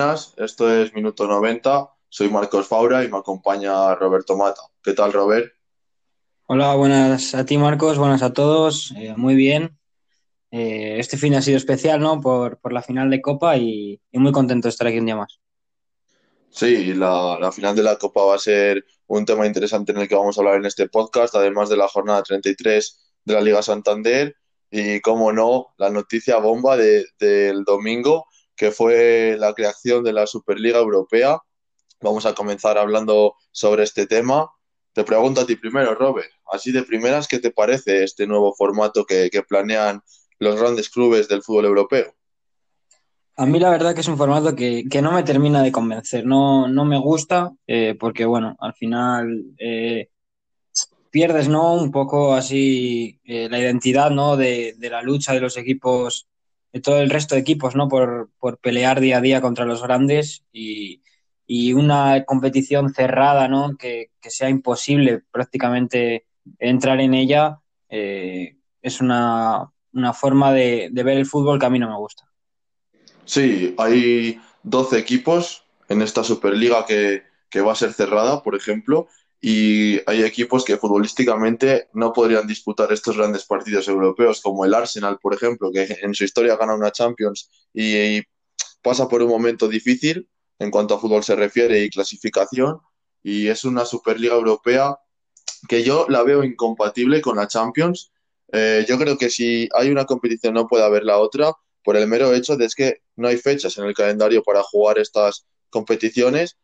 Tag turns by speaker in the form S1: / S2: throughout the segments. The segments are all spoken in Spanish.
S1: buenas, esto es Minuto 90, soy Marcos Faura y me acompaña Roberto Mata. ¿Qué tal, Robert?
S2: Hola, buenas a ti, Marcos, buenas a todos, eh, muy bien. Eh, este fin ha sido especial, ¿no? Por, por la final de Copa y, y, muy contento de estar aquí un día más.
S1: Sí, la, la final de la Copa va a ser un tema interesante en el que vamos a hablar en este podcast, además de la jornada 33 de la Liga Santander y, como no, la noticia bomba de, del domingo que fue la creación de la Superliga Europea. Vamos a comenzar hablando sobre este tema. Te pregunto a ti primero, Robert, así de primeras, ¿qué te parece este nuevo formato que, planean los grandes clubes del fútbol europeo?
S2: A mí la verdad que es un formato que, que no me termina de convencer, no, no me gusta, eh, porque bueno, al final eh, pierdes, ¿no? Un poco así eh, la identidad, ¿no? De, de, la lucha de los equipos de todo el resto de equipos, ¿no? Por, por pelear día a día contra los grandes y, y una competición cerrada, ¿no? Que, que, sea imposible prácticamente entrar en ella, eh, es una, una forma de, de, ver el fútbol que a mí no me gusta.
S1: Sí, hay 12 equipos en esta Superliga que, que va a ser cerrada, por ejemplo, y hay equipos que futbolísticamente no podrían disputar estos grandes partidos europeos, como el Arsenal, por ejemplo, que en su historia gana una Champions y, y, pasa por un momento difícil en cuanto a fútbol se refiere y clasificación, y es una Superliga Europea que yo la veo incompatible con la Champions. Eh, yo creo que si hay una competición no puede haber la otra, por el mero hecho de que no hay fechas en el calendario para jugar estas competiciones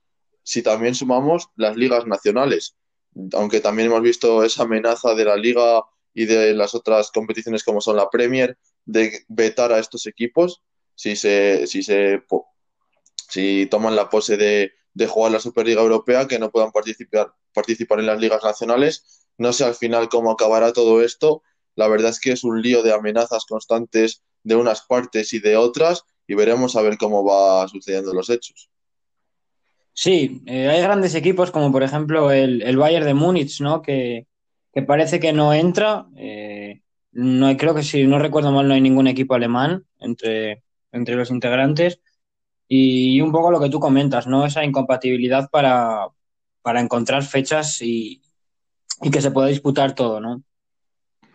S1: si también sumamos las ligas nacionales, aunque también hemos visto esa amenaza de la liga y de las otras competiciones como son la Premier de vetar a estos equipos si se si se si toman la pose de, de jugar la Superliga Europea que no puedan participar participar en las ligas nacionales. No sé al final cómo acabará todo esto. La verdad es que es un lío de amenazas constantes de unas partes y de otras y veremos a ver cómo va sucediendo los hechos
S2: Sí, eh, hay grandes equipos como por ejemplo el, el Bayern de Múnich, ¿no? Que, que, parece que no entra. Eh, no creo que si no recuerdo mal no hay ningún equipo alemán entre, entre los integrantes. Y, y, un poco lo que tú comentas, ¿no? Esa incompatibilidad para, para encontrar fechas y, y, que se pueda disputar todo, ¿no?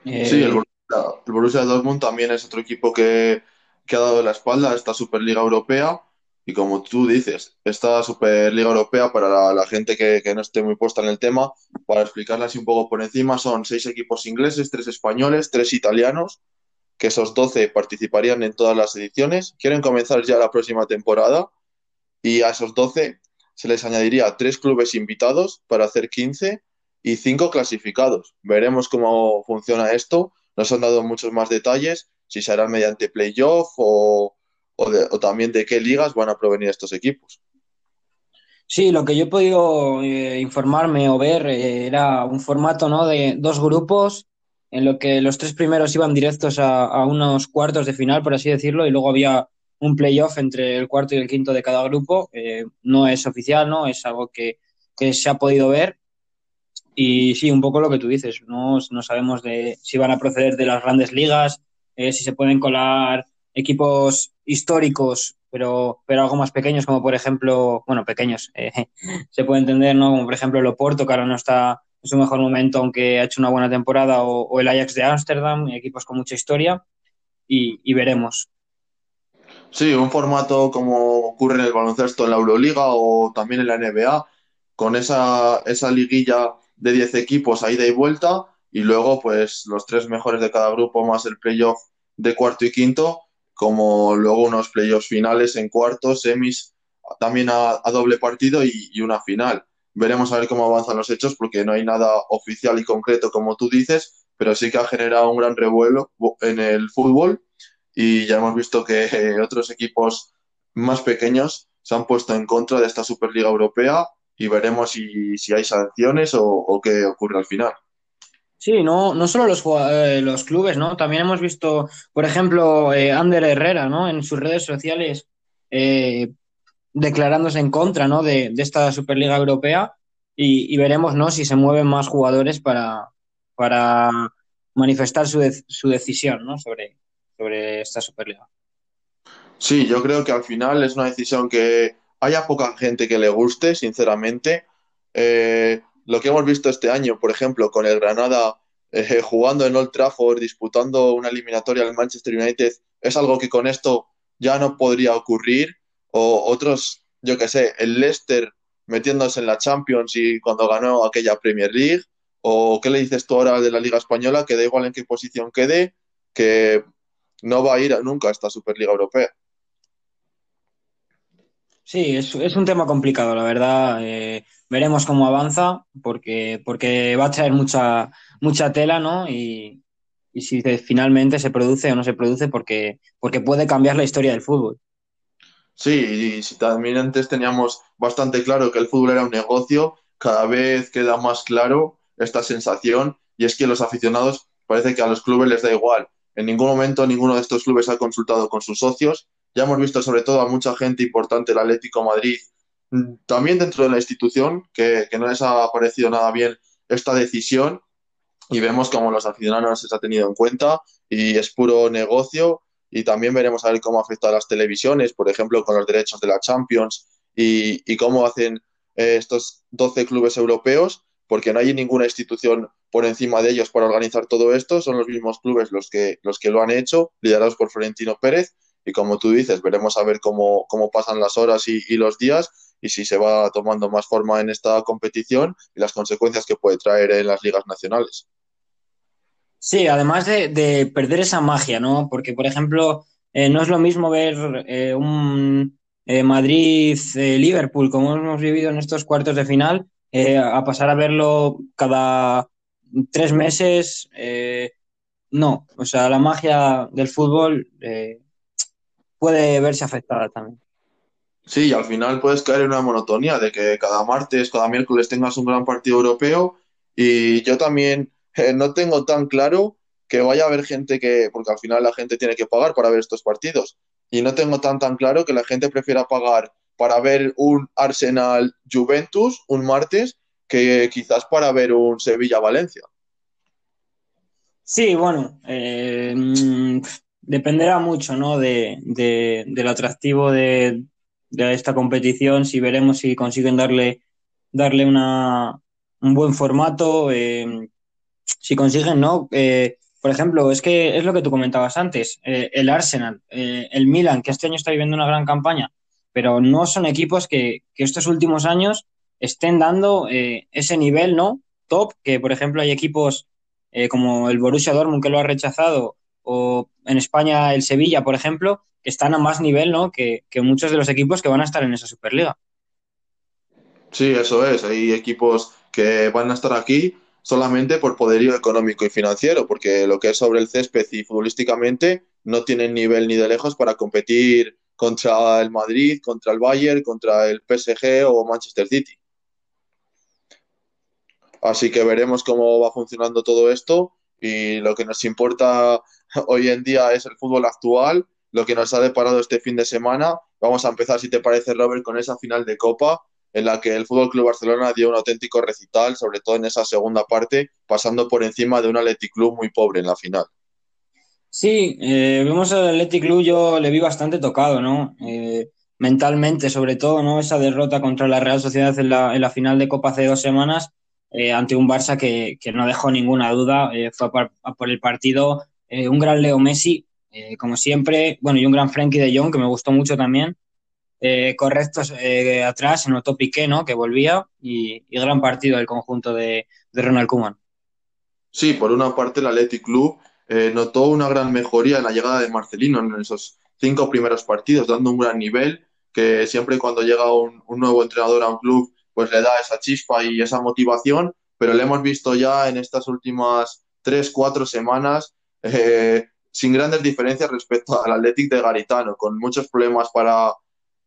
S1: Eh... Sí, el Borussia, el Borussia Dortmund también es otro equipo que, que ha dado la espalda a esta Superliga Europea y como tú dices, esta Superliga Europea, para la, gente que, que, no esté muy puesta en el tema, para explicarla así un poco por encima, son seis equipos ingleses, tres españoles, tres italianos, que esos 12 participarían en todas las ediciones. Quieren comenzar ya la próxima temporada y a esos 12 se les añadiría tres clubes invitados para hacer 15 y cinco clasificados. Veremos cómo funciona esto. Nos han dado muchos más detalles, si será mediante playoff o o, de, o, también de qué ligas van a provenir estos equipos.
S2: Sí, lo que yo he podido eh, informarme o ver eh, era un formato ¿no? de dos grupos en lo que los tres primeros iban directos a, unos cuartos de final, por así decirlo, y luego había un playoff entre el cuarto y el quinto de cada grupo. Eh, no es oficial, ¿no? Es algo que, que, se ha podido ver. Y sí, un poco lo que tú dices, no, no sabemos de si van a proceder de las grandes ligas, si se pueden colar equipos históricos, pero, pero algo más pequeños, como por ejemplo, bueno, pequeños, eh, se puede entender, ¿no? Como por ejemplo el Oporto, que ahora no está en su mejor momento, aunque ha hecho una buena temporada, o, el Ajax de Ámsterdam, equipos con mucha historia, y, y, veremos.
S1: Sí, un formato como ocurre en el baloncesto en la Euroliga o también en la NBA, con esa, esa liguilla de 10 equipos a ida y vuelta, y luego, pues, los tres mejores de cada grupo más el playoff de cuarto y quinto, como luego unos playoffs finales en cuartos, semis, también a, doble partido y, una final. Veremos a ver cómo avanzan los hechos porque no hay nada oficial y concreto como tú dices, pero sí que ha generado un gran revuelo en el fútbol y ya hemos visto que eh, otros equipos más pequeños se han puesto en contra de esta Superliga Europea y veremos si, hay sanciones o qué ocurre al final.
S2: Sí, no, no solo los, eh, los clubes, ¿no? También hemos visto, por ejemplo, eh, Ander Herrera, ¿no? En sus redes sociales eh, declarándose en contra, ¿no? De, de esta Superliga Europea y, y, veremos, ¿no? Si se mueven más jugadores para, para manifestar su, de, su decisión, ¿no? Sobre, sobre esta Superliga.
S1: Sí, yo creo que al final es una decisión que haya poca gente que le guste, sinceramente. Eh, lo que hemos visto este año, por ejemplo, con el Granada eh, jugando en Old Trafford, disputando una eliminatoria al Manchester United, es algo que con esto ya no podría ocurrir. O otros, yo qué sé, el Leicester metiéndose en la Champions y cuando ganó aquella Premier League. ¿O qué le dices tú ahora de la Liga Española? Que da igual en qué posición quede, que no va a ir nunca a esta Superliga Europea.
S2: Sí, es, un tema complicado, la verdad. Eh, veremos cómo avanza, porque, porque va a traer mucha, mucha tela, ¿no? Y, si finalmente se produce o no se produce, porque, porque puede cambiar la historia del fútbol.
S1: Sí, y si también antes teníamos bastante claro que el fútbol era un negocio, cada vez queda más claro esta sensación y es que los aficionados parece que a los clubes les da igual. En ningún momento ninguno de estos clubes ha consultado con sus socios. Ya hemos visto sobre todo a mucha gente importante, el Atlético Madrid, también dentro de la institución, que, que no les ha parecido nada bien esta decisión y vemos cómo los aficionados se ha tenido en cuenta y es puro negocio y también veremos a ver cómo afecta a las televisiones, por ejemplo, con los derechos de la Champions y, y cómo hacen eh, estos 12 clubes europeos, porque no hay ninguna institución por encima de ellos para organizar todo esto, son los mismos clubes los que, los que lo han hecho, liderados por Florentino Pérez, y como tú dices, veremos a ver cómo, cómo pasan las horas y los días y si se va tomando más forma en esta competición y las consecuencias que puede traer en las ligas nacionales.
S2: Sí, además de, de perder esa magia, ¿no? Porque, por ejemplo, eh, no es lo mismo ver eh, un eh, Madrid-Liverpool, como hemos vivido en estos cuartos de final, a pasar a verlo cada tres meses. no, o sea, la magia del fútbol puede verse afectada también.
S1: Sí, y al final puedes caer en una monotonía de que cada martes, cada miércoles tengas un gran partido europeo y yo también eh, no tengo tan claro que vaya a haber gente que, porque al final la gente tiene que pagar para ver estos partidos y no tengo tan tan claro que la gente prefiera pagar para ver un Arsenal Juventus un martes que quizás para ver un Sevilla Valencia.
S2: Sí, bueno, eh, mm, dependerá mucho, ¿no? de, de- del atractivo de, de esta competición, si veremos si consiguen darle, darle una, un buen formato, eh, si consiguen, ¿no? Eh, por ejemplo, es que es lo que tú comentabas antes, eh, el Arsenal, el Milan, que este año está viviendo una gran campaña, pero no son equipos que, que estos últimos años estén dando ese nivel, ¿no? Top, que por ejemplo hay equipos como el Borussia Dortmund que lo ha rechazado, o en España el Sevilla, por ejemplo, que están a más nivel, ¿no? Que, que muchos de los equipos que van a estar en esa Superliga.
S1: Sí, eso es. Hay equipos que van a estar aquí solamente por poderío económico y financiero, porque lo que es sobre el césped y futbolísticamente no tienen nivel ni de lejos para competir contra el Madrid, contra el Bayern, contra el PSG o Manchester City. Así que veremos cómo va funcionando todo esto y lo que nos importa hoy en día es el fútbol actual, lo que nos ha deparado este fin de semana. Vamos a empezar, si te parece, Robert, con esa final de Copa en la que el Fútbol Club Barcelona dio un auténtico recital, sobre todo en esa segunda parte, pasando por encima de un Athletic Club muy pobre en la final.
S2: Sí, eh, vemos al Athletic Club, yo le vi bastante tocado, ¿no? Eh, mentalmente, sobre todo, ¿no? Esa derrota contra la Real Sociedad en la, en la final de Copa hace dos semanas, eh, ante un Barça que, no dejó ninguna duda, eh, fue por el partido, eh, un gran Leo Messi, eh, como siempre, bueno, y un gran Frenkie de Jong, que me gustó mucho también, eh, correctos eh, atrás, se notó Piqué, ¿no? Que volvía, y, gran partido del conjunto de, Ronald Koeman.
S1: Sí, por una parte el Athletic Club notó una gran mejoría en la llegada de Marcelino en esos cinco primeros partidos, dando un gran nivel, que siempre cuando llega un nuevo entrenador a un club, pues le da esa chispa y esa motivación, pero le hemos visto ya en estas últimas tres, cuatro semanas eh, sin grandes diferencias respecto al Athletic de Garitano, con muchos problemas para,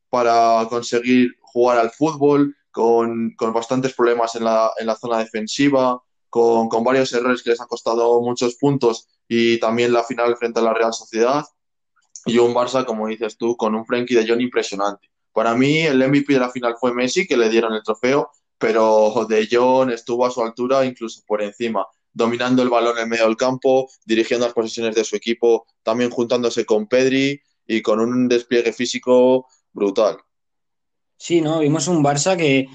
S1: para conseguir jugar al fútbol, con, con bastantes problemas en la, en la zona defensiva, con, con, varios errores que les han costado muchos puntos y también la final frente a la Real Sociedad y un Barça, como dices tú, con un Frenkie de Jong impresionante. Para mí el MVP de la final fue Messi, que le dieron el trofeo, pero de Jong estuvo a su altura, incluso por encima, dominando el balón en medio del campo, dirigiendo las posiciones de su equipo, también juntándose con Pedri y con un despliegue físico brutal.
S2: Sí, ¿no? Vimos un Barça que,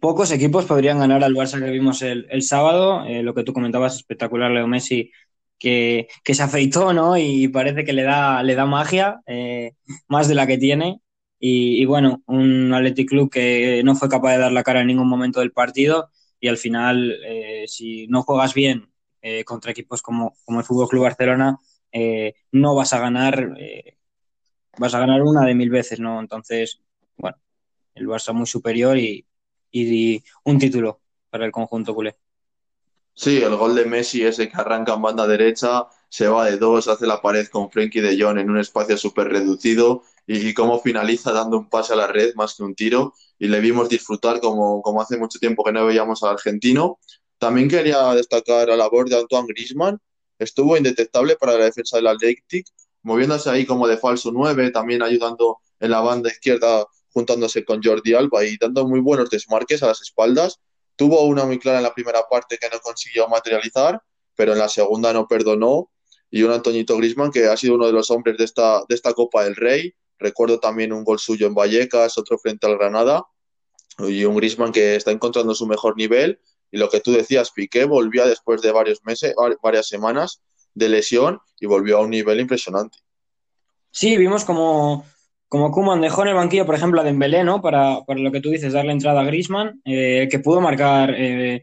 S2: pocos equipos podrían ganar al Barça que vimos el, el sábado. Eh, lo que tú comentabas, espectacular, Leo Messi, que, que, se afeitó, ¿no? Y parece que le da, le da magia, eh, más de la que tiene. Y, y, bueno, un Athletic Club que no fue capaz de dar la cara en ningún momento del partido y al final, eh, si no juegas bien eh, contra equipos como, como el Fútbol Club Barcelona, eh, no vas a ganar, vas a ganar una de mil veces, ¿no? Entonces, bueno, el Barça muy superior y, y un título para el conjunto culé.
S1: Sí, el gol de Messi, ese que arranca en banda derecha, se va de dos, hace la pared con Frenkie de Jong en un espacio súper reducido y, y, cómo finaliza dando un pase a la red más que un tiro y le vimos disfrutar como, como hace mucho tiempo que no veíamos al argentino. También quería destacar la labor de Antoine Griezmann, estuvo indetectable para la defensa del Athletic, moviéndose ahí como de falso 9, también ayudando en la banda izquierda juntándose con Jordi Alba y dando muy buenos desmarques a las espaldas Tuvo una muy clara en la primera parte que no consiguió materializar, pero en la segunda no perdonó. Y un Antoñito Grisman que ha sido uno de los hombres de esta, de esta Copa del Rey. Recuerdo también un gol suyo en Vallecas, otro frente al Granada. Y un Grisman que está encontrando su mejor nivel. Y lo que tú decías, Piqué volvía después de varios meses, varias semanas de lesión y volvió a un nivel impresionante.
S2: Sí, vimos como como Kuman dejó en el banquillo, por ejemplo, a Dembélé, ¿no? Para, para lo que tú dices, darle entrada a Griezmann, eh, que pudo marcar eh,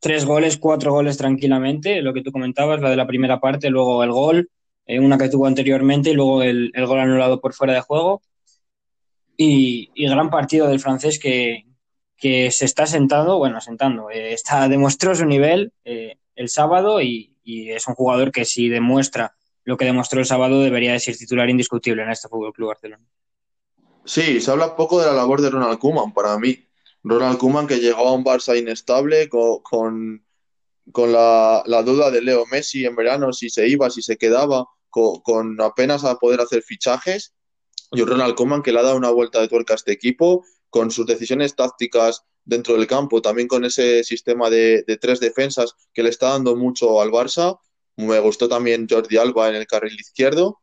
S2: tres goles, cuatro goles tranquilamente, lo que tú comentabas, la de la primera parte, luego el gol, una que tuvo anteriormente y luego el, gol anulado por fuera de juego. Y, gran partido del francés que, que, se está sentando, bueno, sentando, eh, está, demostró su nivel eh, el sábado y, y es un jugador que si demuestra lo que demostró el sábado debería de ser titular indiscutible en este Fútbol Club Barcelona.
S1: Sí, se habla poco de la labor de Ronald Koeman para mí. Ronald Koeman que llegó a un Barça inestable con, con, con la, la, duda de Leo Messi en verano, si se iba, si se quedaba, con, apenas a poder hacer fichajes. Y Ronald Koeman que le ha dado una vuelta de tuerca a este equipo con sus decisiones tácticas dentro del campo, también con ese sistema de, de tres defensas que le está dando mucho al Barça. Me gustó también Jordi Alba en el carril izquierdo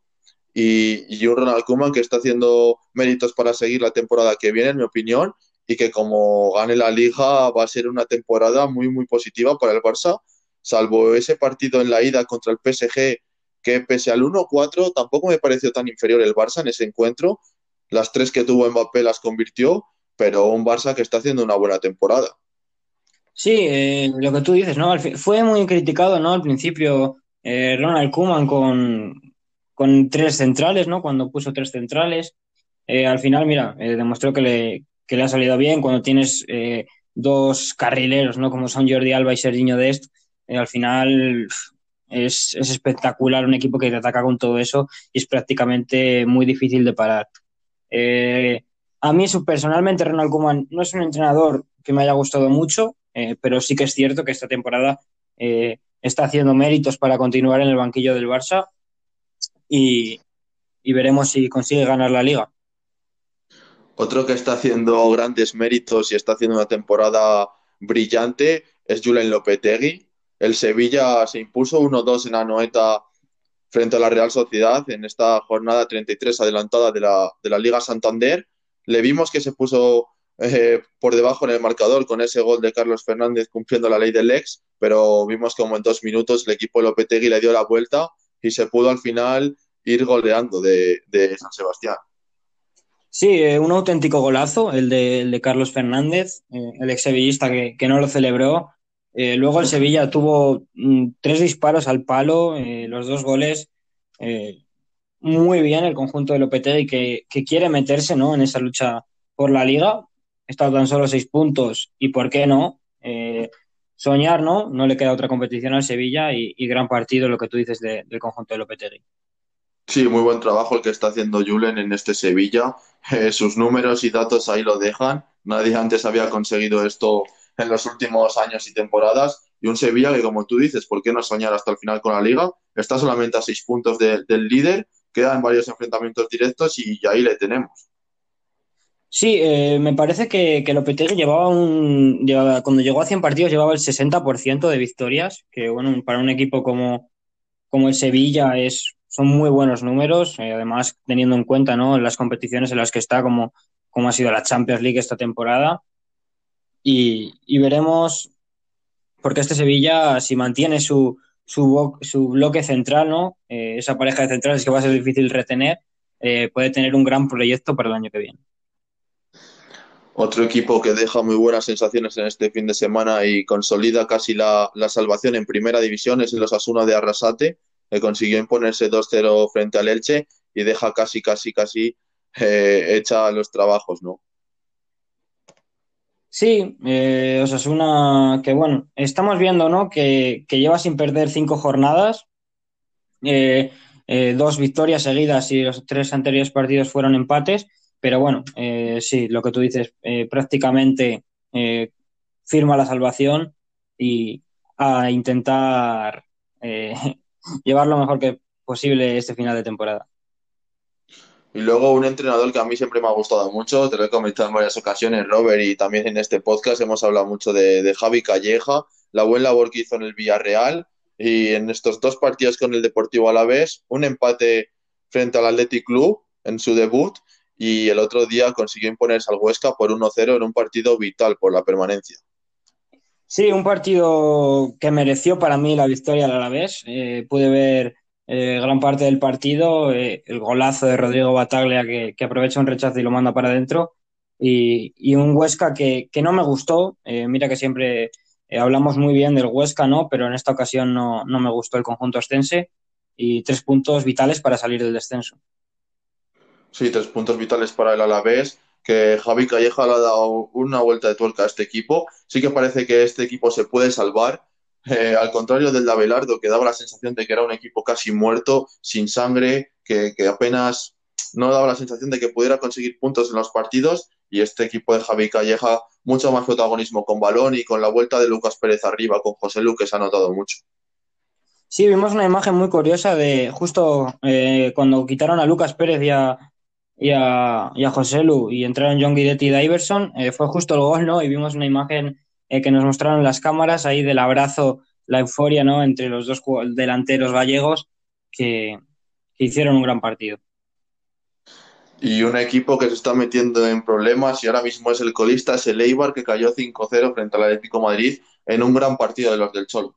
S1: y, y un Ronald Koeman que está haciendo méritos para seguir la temporada que viene, en mi opinión, y que como gane la liga va a ser una temporada muy, muy positiva para el Barça, salvo ese partido en la ida contra el PSG, que pese al 1-4 tampoco me pareció tan inferior el Barça en ese encuentro. Las tres que tuvo Mbappé las convirtió, pero un Barça que está haciendo una buena temporada.
S2: Sí, eh, lo que tú dices, ¿no? Fue muy criticado, ¿no? Al principio eh, Ronald Koeman con, con tres centrales, ¿no? Cuando puso tres centrales. Eh, al final, mira, demostró que le, que le, ha salido bien cuando tienes dos carrileros, ¿no? Como son Jordi Alba y Serginho Dest. al final es, es, espectacular un equipo que te ataca con todo eso y es prácticamente muy difícil de parar. a mí, personalmente, Ronald Koeman no es un entrenador que me haya gustado mucho, pero sí que es cierto que esta temporada está haciendo méritos para continuar en el banquillo del Barça y, y veremos si consigue ganar la liga.
S1: Otro que está haciendo grandes méritos y está haciendo una temporada brillante es Julen Lopetegui. El Sevilla se impuso 1-2 en Anoeta frente a la Real Sociedad en esta jornada 33 adelantada de la, de la Liga Santander. Le vimos que se puso eh, por debajo en el marcador con ese gol de Carlos Fernández cumpliendo la ley del ex, pero vimos como en dos minutos el equipo de Lopetegui le dio la vuelta y se pudo al final ir goleando de, San Sebastián.
S2: Sí, eh, un auténtico golazo, el de, el de Carlos Fernández, eh, el ex sevillista que, no lo celebró. Eh, luego el Sevilla tuvo mm, tres disparos al palo, eh, los dos goles. muy bien el conjunto de Lopetegui que, que quiere meterse ¿no? en esa lucha por la liga. Está tan solo seis puntos y por qué no soñar, ¿no? No le queda otra competición al Sevilla y, y gran partido lo que tú dices de, del conjunto de Lopetegui.
S1: Sí, muy buen trabajo el que está haciendo Julen en este Sevilla. Eh, sus números y datos ahí lo dejan. Nadie antes había conseguido esto en los últimos años y temporadas. Y un Sevilla que, como tú dices, ¿por qué no soñar hasta el final con la liga? Está solamente a seis puntos de, del líder, quedan varios enfrentamientos directos y, y ahí le tenemos.
S2: Sí, eh, me parece que, que Lopetegui llevaba un. Llevaba, cuando llegó a 100 partidos, llevaba el 60% de victorias, que bueno, para un equipo como, como el Sevilla es son muy buenos números, eh, además teniendo en cuenta ¿no? las competiciones en las que está, como, como ha sido la Champions League esta temporada. Y, veremos, porque este Sevilla, si mantiene su, su, su bloque central, ¿no? Eh, esa pareja de centrales que va a ser difícil retener, eh, puede tener un gran proyecto para el año que viene.
S1: Otro equipo que deja muy buenas sensaciones en este fin de semana y consolida casi la, la salvación en primera división es el Osasuna de Arrasate, que consiguió imponerse 2-0 frente al Elche y deja casi, casi, casi eh, hecha los trabajos, ¿no?
S2: Sí, eh, Osasuna, que bueno, estamos viendo, ¿no? Que, que lleva sin perder cinco jornadas, eh, eh, dos victorias seguidas y los tres anteriores partidos fueron empates, pero bueno, eh, sí, lo que tú dices, prácticamente firma la salvación y a intentar llevar lo mejor que posible este final de temporada.
S1: Y luego un entrenador que a mí siempre me ha gustado mucho, te lo he comentado en varias ocasiones, Robert, y también en este podcast hemos hablado mucho de, de Javi Calleja, la buena labor que hizo en el Villarreal y en estos dos partidos con el Deportivo Alavés, un empate frente al Athletic Club en su debut y el otro día consiguió imponerse al Huesca por 1-0 en un partido vital por la permanencia.
S2: Sí, un partido que mereció para mí la victoria al Alavés. Eh, pude ver eh, gran parte del partido, eh, el golazo de Rodrigo Bataglia que, aprovecha un rechazo y lo manda para adentro, y, un Huesca que, no me gustó, eh, mira que siempre hablamos muy bien del Huesca, ¿no? pero en esta ocasión no, no me gustó el conjunto ostense, y tres puntos vitales para salir del descenso.
S1: Sí, tres puntos vitales para el Alavés, que Javi Calleja le ha dado una vuelta de tuerca a este equipo, sí que parece que este equipo se puede salvar, eh, al contrario del de Abelardo, que daba la sensación de que era un equipo casi muerto, sin sangre, que, apenas no daba la sensación de que pudiera conseguir puntos en los partidos. Y este equipo de Javi Calleja, mucho más protagonismo con balón y con la vuelta de Lucas Pérez arriba, con José Lu, que se ha notado mucho.
S2: Sí, vimos una imagen muy curiosa de justo eh, cuando quitaron a Lucas Pérez y a, y a, y a José Lu y entraron John Guidetti y Diverson, eh, fue justo el gol, ¿no? Y vimos una imagen eh, que nos mostraron las cámaras ahí del abrazo, la euforia ¿no? entre los dos delanteros gallegos que, que, hicieron un gran partido.
S1: Y un equipo que se está metiendo en problemas y ahora mismo es el colista, es el Eibar, que cayó 5-0 frente al Atlético Madrid en un gran partido de los del Cholo.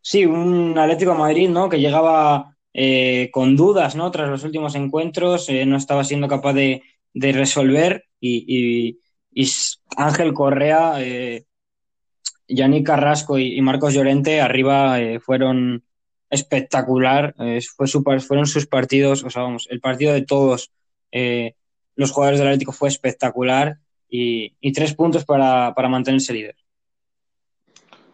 S2: Sí, un Atlético Madrid ¿no? que llegaba eh, con dudas ¿no? tras los últimos encuentros, eh, no estaba siendo capaz de, de resolver y, y, y, Ángel Correa eh, Yannick Carrasco y, Marcos Llorente arriba eh, fueron espectacular, eh, fue fueron sus partidos, o sea, vamos, el partido de todos eh, los jugadores del Atlético fue espectacular y, y tres puntos para, para, mantenerse líder.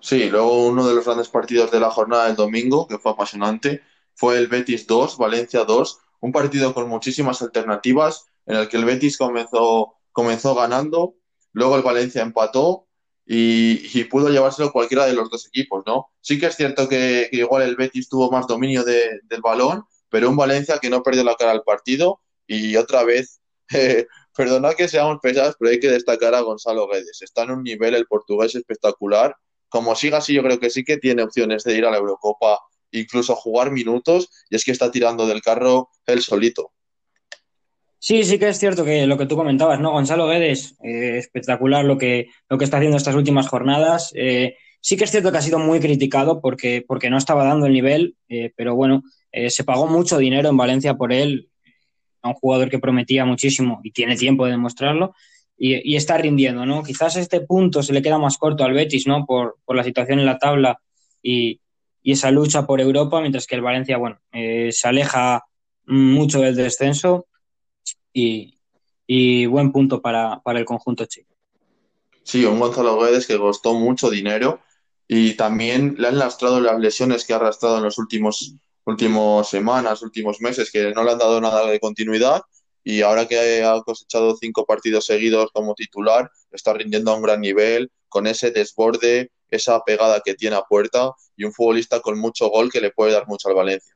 S1: Sí, luego uno de los grandes partidos de la jornada del domingo, que fue apasionante, fue el Betis 2, Valencia 2, un partido con muchísimas alternativas, en el que el Betis comenzó, comenzó ganando, luego el Valencia empató y, y, pudo llevárselo cualquiera de los dos equipos, ¿no? Sí que es cierto que, igual el Betis tuvo más dominio de, del balón, pero un Valencia que no perdió la cara al partido y otra vez, eh, perdonad que seamos pesados, pero hay que destacar a Gonzalo Guedes. Está en un nivel el portugués espectacular. Como siga así, yo creo que sí que tiene opciones de ir a la Eurocopa, incluso jugar minutos, y es que está tirando del carro él solito.
S2: Sí, sí que es cierto que lo que tú comentabas, ¿no? Gonzalo Guedes, eh, espectacular lo que, lo que está haciendo estas últimas jornadas. Eh, sí que es cierto que ha sido muy criticado porque, porque no estaba dando el nivel, eh, pero bueno, eh, se pagó mucho dinero en Valencia por él, un jugador que prometía muchísimo y tiene tiempo de demostrarlo. Y, y, está rindiendo, ¿no? Quizás este punto se le queda más corto al Betis, ¿no? Por, por la situación en la tabla y, y, esa lucha por Europa, mientras que el Valencia, bueno, se aleja mucho del descenso y, y buen punto para, para, el conjunto chico.
S1: Sí, un Gonzalo Guedes que costó mucho dinero y también le han lastrado las lesiones que ha arrastrado en los últimos últimos semanas, últimos meses, que no le han dado nada de continuidad y ahora que ha cosechado cinco partidos seguidos como titular, está rindiendo a un gran nivel, con ese desborde, esa pegada que tiene a puerta y un futbolista con mucho gol que le puede dar mucho al Valencia.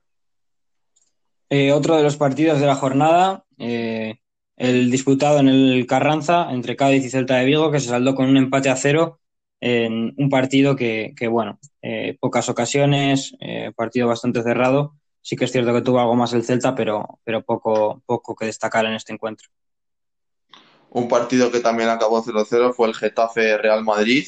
S2: Eh, otro de los partidos de la jornada, eh, el disputado en el Carranza entre Cádiz y Celta de Vigo, que se saldó con un empate a cero en un partido que, bueno, eh, pocas ocasiones, partido bastante cerrado. Sí que es cierto que tuvo algo más el Celta, pero, pero poco, poco que destacar en este encuentro.
S1: Un partido que también acabó 0-0 fue el Getafe Real Madrid,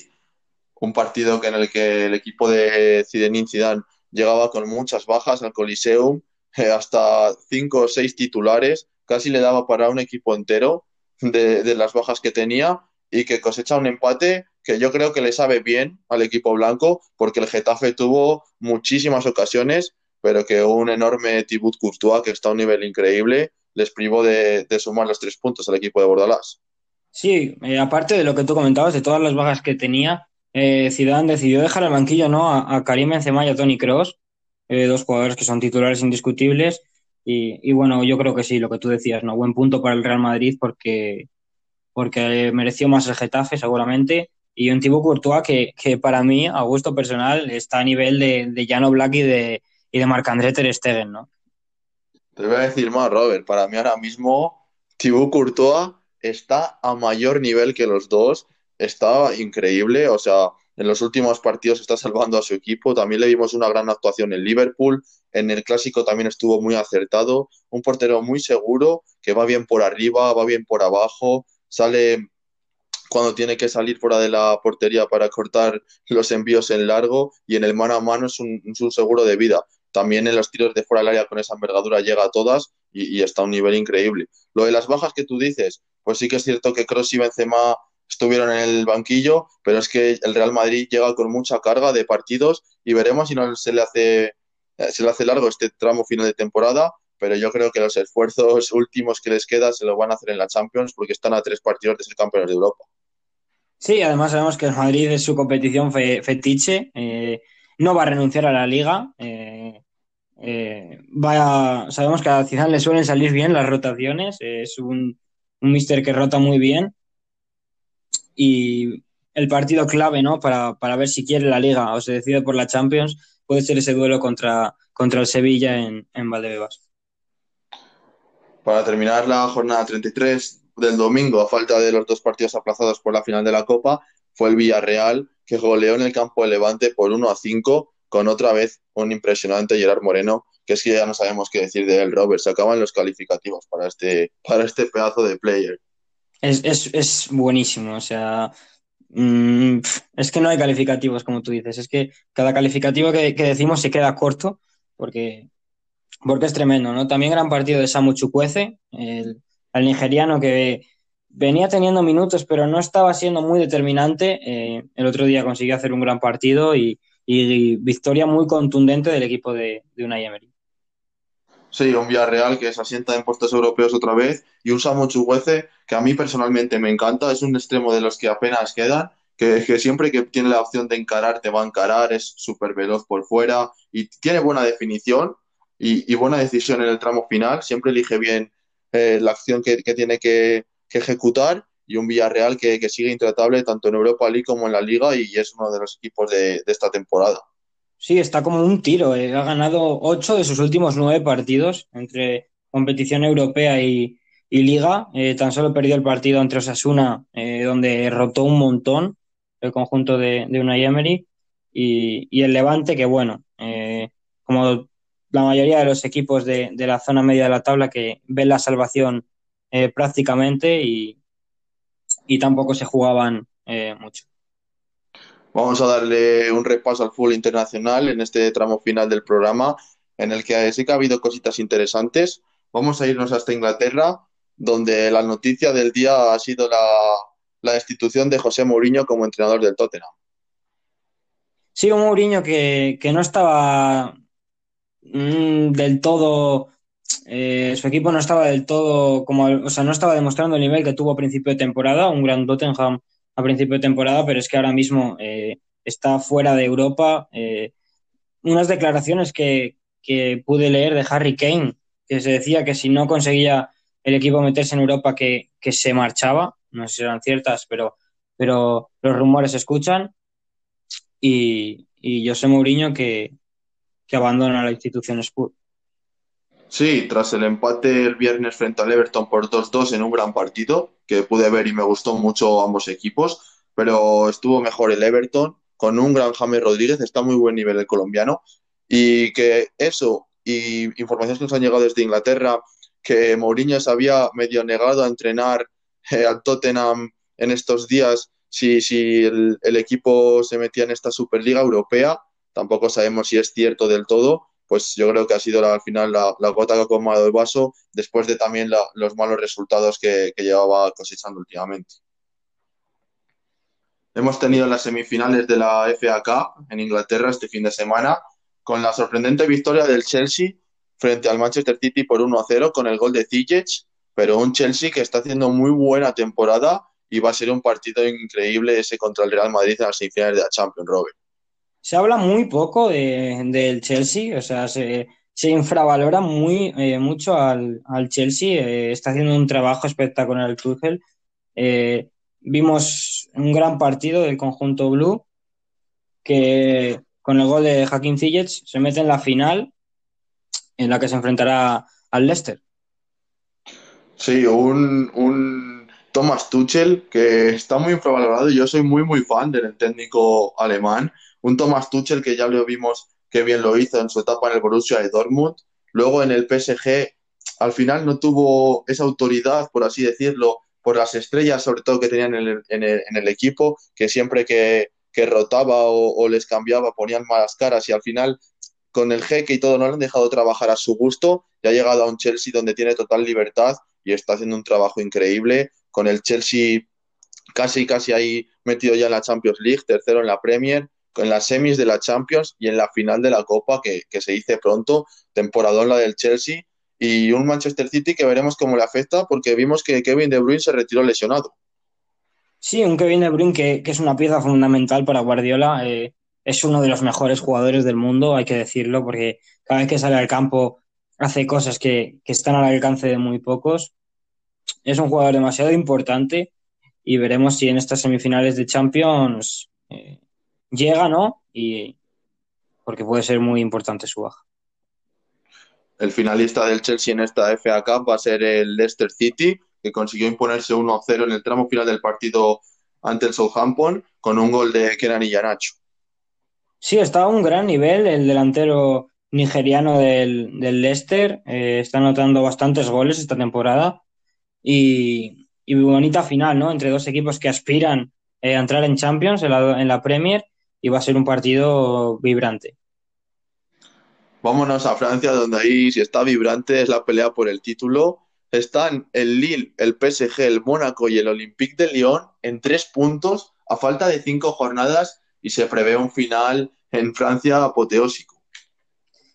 S1: un partido en el que el equipo de Zinedine Zidane llegaba con muchas bajas al Coliseum, hasta cinco o seis titulares, casi le daba para un equipo entero de, de las bajas que tenía y que cosecha un empate que yo creo que le sabe bien al equipo blanco, porque el Getafe tuvo muchísimas ocasiones, pero que un enorme Thibaut Courtois, que está a un nivel increíble, les privó de, de sumar los tres puntos al equipo de Bordalás.
S2: Sí, eh, aparte de lo que tú comentabas, de todas las bajas que tenía, eh, Zidane decidió dejar al banquillo ¿no? a, a Karim Benzema y a Tony Cross, eh, dos jugadores que son titulares indiscutibles. Y, bueno, yo creo que sí, lo que tú decías, ¿no? Buen punto para el Real Madrid porque, porque mereció más el Getafe, seguramente. Y un tipo Courtois que, que para mí, a gusto personal, está a nivel de, de Jano Black y de, y de Marc-André Ter Stegen, ¿no?
S1: Te voy a decir más, Robert. Para mí ahora mismo, Thibaut Courtois está a mayor nivel que los dos. Está increíble. O sea, en los últimos partidos está salvando a su equipo. También le vimos una gran actuación en Liverpool. En el clásico también estuvo muy acertado. Un portero muy seguro, que va bien por arriba, va bien por abajo. Sale cuando tiene que salir fuera de la portería para cortar los envíos en largo y en el mano a mano es un, seguro de vida también en los tiros de fuera del área con esa envergadura llega a todas y, está a un nivel increíble. Lo de las bajas que tú dices, pues sí que es cierto que Kroos y Benzema estuvieron en el banquillo, pero es que el Real Madrid llega con mucha carga de partidos y veremos si no se le hace, se le hace largo este tramo final de temporada, pero yo creo que los esfuerzos últimos que les queda se lo van a hacer en la Champions porque están a tres partidos de ser campeones de Europa.
S2: Sí, además sabemos que el Madrid es su competición fe, fetiche. Eh, no va a renunciar a la liga. Eh, eh, vaya, sabemos que a Zidane le suelen salir bien las rotaciones. es un, un mister que rota muy bien. Y el partido clave, ¿no? Para, para, ver si quiere la liga o se decide por la Champions, puede ser ese duelo contra, contra el Sevilla en, en Valdebebas.
S1: Para terminar la jornada 33 del domingo, a falta de los dos partidos aplazados por la final de la Copa, fue el Villarreal que goleó en el campo de Levante por 1 a 5, con otra vez un impresionante Gerard Moreno, que es que ya no sabemos qué decir de él, Robert. Se acaban los calificativos para este, para este pedazo de player.
S2: Es, es, es buenísimo, o sea, mmm, es que no hay calificativos, como tú dices, es que cada calificativo que, que decimos se queda corto, porque, porque es tremendo, ¿no? También gran partido de Samu Chukwueze, el, nigeriano que venía teniendo minutos, pero no estaba siendo muy determinante. Eh, el otro día consiguió hacer un gran partido y, y, y victoria muy contundente del equipo de, de Unai Emery.
S1: Sí, un Villarreal que se asienta en puestos europeos otra vez y un Samu Chuguece que a mí personalmente me encanta, es un extremo de los que apenas quedan, que, que siempre que tiene la opción de encarar te va a encarar, es súper veloz por fuera y tiene buena definición y, y, buena decisión en el tramo final, siempre elige bien eh, la acción que, que tiene que, que ejecutar y un Villarreal que, sigue intratable tanto en Europa League como en la Liga y es uno de los equipos de, de esta temporada.
S2: Sí, está como un tiro. Eh. Ha ganado ocho de sus últimos nueve partidos entre competición europea y, Liga. Eh, tan solo perdió el partido entre Osasuna, eh, donde rotó un montón el conjunto de, de Unai Emery. Y, el Levante, que bueno, eh, como la mayoría de los equipos de, de, la zona media de la tabla que ven la salvación prácticamente y, y, tampoco se jugaban mucho.
S1: Vamos a darle un repaso al fútbol internacional en este tramo final del programa, en el que sí que ha habido cositas interesantes. Vamos a irnos hasta Inglaterra, donde la noticia del día ha sido la, destitución de José Mourinho como entrenador del Tottenham.
S2: Sí, un Mourinho que, que no estaba mmm, del todo eh, su equipo no estaba del todo como, o sea, no estaba demostrando el nivel que tuvo a principio de temporada, un gran Tottenham a principio de temporada, pero es que ahora mismo eh, está fuera de Europa. Eh, unas declaraciones que, que, pude leer de Harry Kane, que se decía que si no conseguía el equipo meterse en Europa, que, que se marchaba. No sé si eran ciertas, pero, pero los rumores se escuchan. Y, y José Mourinho que, que abandona la institución Spurs.
S1: Sí, tras el empate el viernes frente al Everton por 2-2 en un gran partido, que pude ver y me gustó mucho ambos equipos, pero estuvo mejor el Everton con un gran James Rodríguez, está muy buen nivel el colombiano, y que eso y informaciones que nos han llegado desde Inglaterra, que Mourinho se había medio negado a entrenar eh, al Tottenham en estos días si, si el, el, equipo se metía en esta Superliga Europea. Tampoco sabemos si es cierto del todo. Pues yo creo que ha sido la, al final la, la, gota que ha colmado el vaso después de también la, los malos resultados que, llevaba cosechando últimamente. Hemos tenido las semifinales de la FA Cup en Inglaterra este fin de semana con la sorprendente victoria del Chelsea frente al Manchester City por 1 a 0 con el gol de Ziyech, pero un Chelsea que está haciendo muy buena temporada y va a ser un partido increíble ese contra el Real Madrid en las semifinales de la Champions, Robert.
S2: Se habla muy poco de, del Chelsea, o sea, se, se infravalora muy eh, mucho al, al Chelsea, eh, está haciendo un trabajo espectacular el Tuchel. Eh, vimos un gran partido del conjunto blue que con el gol de Hakim Ziyech se mete en la final en la que se enfrentará al Leicester.
S1: Sí, un, un Thomas Tuchel que está muy infravalorado. Yo soy muy, muy fan del técnico alemán. Un Thomas Tuchel que ya lo vimos que bien lo hizo en su etapa en el Borussia de Dortmund. Luego en el PSG, al final no tuvo esa autoridad, por así decirlo, por las estrellas, sobre todo que tenían en el, en el, en el equipo, que siempre que, rotaba o, o, les cambiaba ponían malas caras. Y al final con el jeque y todo no le han dejado trabajar a su gusto. Y ha llegado a un Chelsea donde tiene total libertad y está haciendo un trabajo increíble. Con el Chelsea casi casi ahí metido ya en la Champions League, tercero en la Premier, con las semis de la Champions y en la final de la Copa que, que se dice pronto, temporadón la del Chelsea y un Manchester City que veremos cómo le afecta porque vimos que Kevin De Bruyne se retiró lesionado.
S2: Sí, un Kevin De Bruyne que, que es una pieza fundamental para Guardiola. Eh, es uno de los mejores jugadores del mundo, hay que decirlo, porque cada vez que sale al campo hace cosas que, que están al alcance de muy pocos. Es un jugador demasiado importante y veremos si en estas semifinales de Champions eh, llega, ¿no? Y porque puede ser muy importante su baja.
S1: El finalista del Chelsea en esta FA Cup va a ser el Leicester City, que consiguió imponerse 1-0 en el tramo final del partido ante el Southampton con un gol de Kenan Iheanacho.
S2: Sí, está a un gran nivel el delantero nigeriano del, del Leicester. Eh, está anotando bastantes goles esta temporada y, y, bonita final, ¿no? Entre dos equipos que aspiran eh, a entrar en Champions, en la, en la Premier, y va a ser un partido vibrante.
S1: Vámonos a Francia, donde ahí si está vibrante es la pelea por el título están el Lille, el PSG, el Mónaco y el Olympique de Lyon en tres puntos a falta de cinco jornadas y se prevé un final en Francia apoteósico.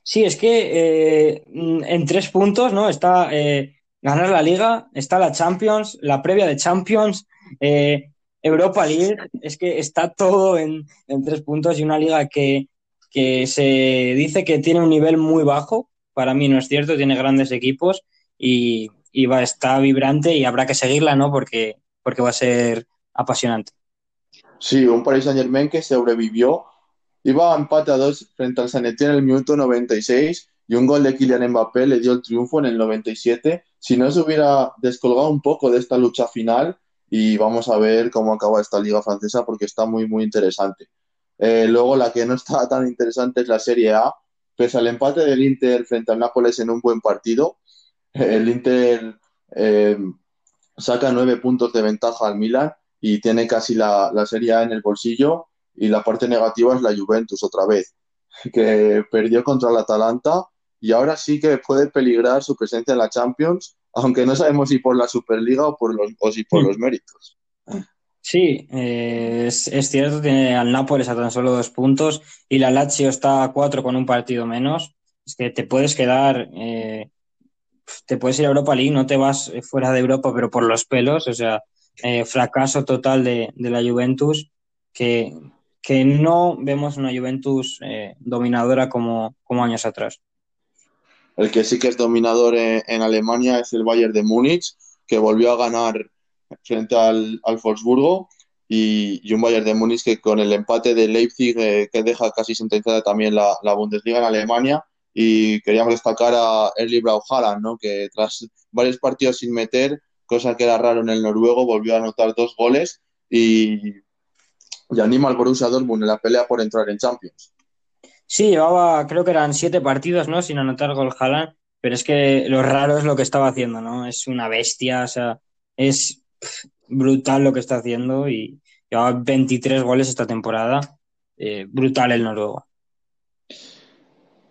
S2: Sí, es que eh, en tres puntos, ¿no? Está eh, ganar la Liga, está la Champions, la previa de Champions, eh, Europa League, es que está todo en, en, tres puntos y una liga que, que se dice que tiene un nivel muy bajo, para mí no es cierto, tiene grandes equipos y, y va, está vibrante y habrá que seguirla, ¿no? Porque, porque va a ser apasionante.
S1: Sí, un Paris Saint Germain que sobrevivió. Iba a empate a dos frente al San Etienne en el minuto 96 y un gol de Kylian Mbappé le dio el triunfo en el 97. Si no se hubiera descolgado un poco de esta lucha final y vamos a ver cómo acaba esta liga francesa porque está muy, muy interesante. Eh, luego la que no está tan interesante es la Serie A. Pese al empate del Inter frente al Nápoles en un buen partido, el Inter eh, saca nueve puntos de ventaja al Milan y tiene casi la, la Serie A en el bolsillo. Y la parte negativa es la Juventus otra vez, que perdió contra el Atalanta y ahora sí que puede peligrar su presencia en la Champions, aunque no sabemos si por la Superliga o, por los, o si por sí. los méritos.
S2: Sí, eh, es, es, cierto, tiene al Nápoles a tan solo dos puntos y la Lazio está a cuatro con un partido menos. Es que te puedes quedar eh, te puedes ir a Europa League, no te vas fuera de Europa, pero por los pelos, o sea, eh, fracaso total de, de, la Juventus, que, que no vemos una Juventus eh, dominadora como, como años atrás.
S1: El que sí que es dominador en, Alemania es el Bayern de Múnich, que volvió a ganar frente al, al Wolfsburgo, y, y, un Bayern de Múnich que con el empate de Leipzig, eh, que deja casi sentenciada también la, Bundesliga en Alemania, y queríamos destacar a Erling Braut ¿no? que tras varios partidos sin meter, cosa que era raro en el noruego, volvió a anotar dos goles y, y anima al Borussia Dortmund en la pelea por entrar en Champions.
S2: Sí, llevaba, creo que eran siete partidos, ¿no? Sin anotar gol Haaland, pero es que lo raro es lo que estaba haciendo, ¿no? Es una bestia, o sea, es brutal lo que está haciendo y lleva 23 goles esta temporada. Eh, brutal el noruego.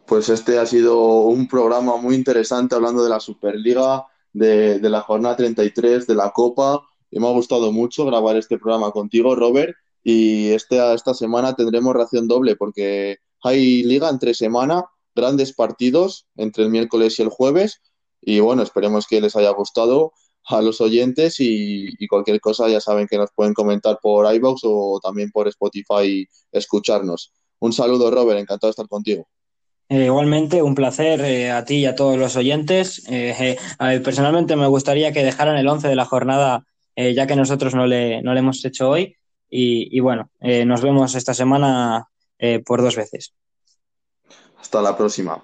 S1: Pues este ha sido un programa muy interesante hablando de la Superliga, de, de la jornada 33, de la Copa, y me ha gustado mucho grabar este programa contigo, Robert, y este, esta semana tendremos ración doble porque hay liga entre semana, grandes partidos entre el miércoles y el jueves, y bueno, esperemos que les haya gustado a los oyentes y, cualquier cosa ya saben que nos pueden comentar por iVoox o también por Spotify escucharnos. Un saludo, Robert, encantado de estar contigo.
S2: Eh, igualmente, un placer eh, a ti y a todos los oyentes. Eh, personalmente me gustaría que dejaran el 11 de la jornada, ya que nosotros no le, no le hemos hecho hoy. Y, bueno, nos vemos esta semana eh, por dos veces.
S1: Hasta la próxima.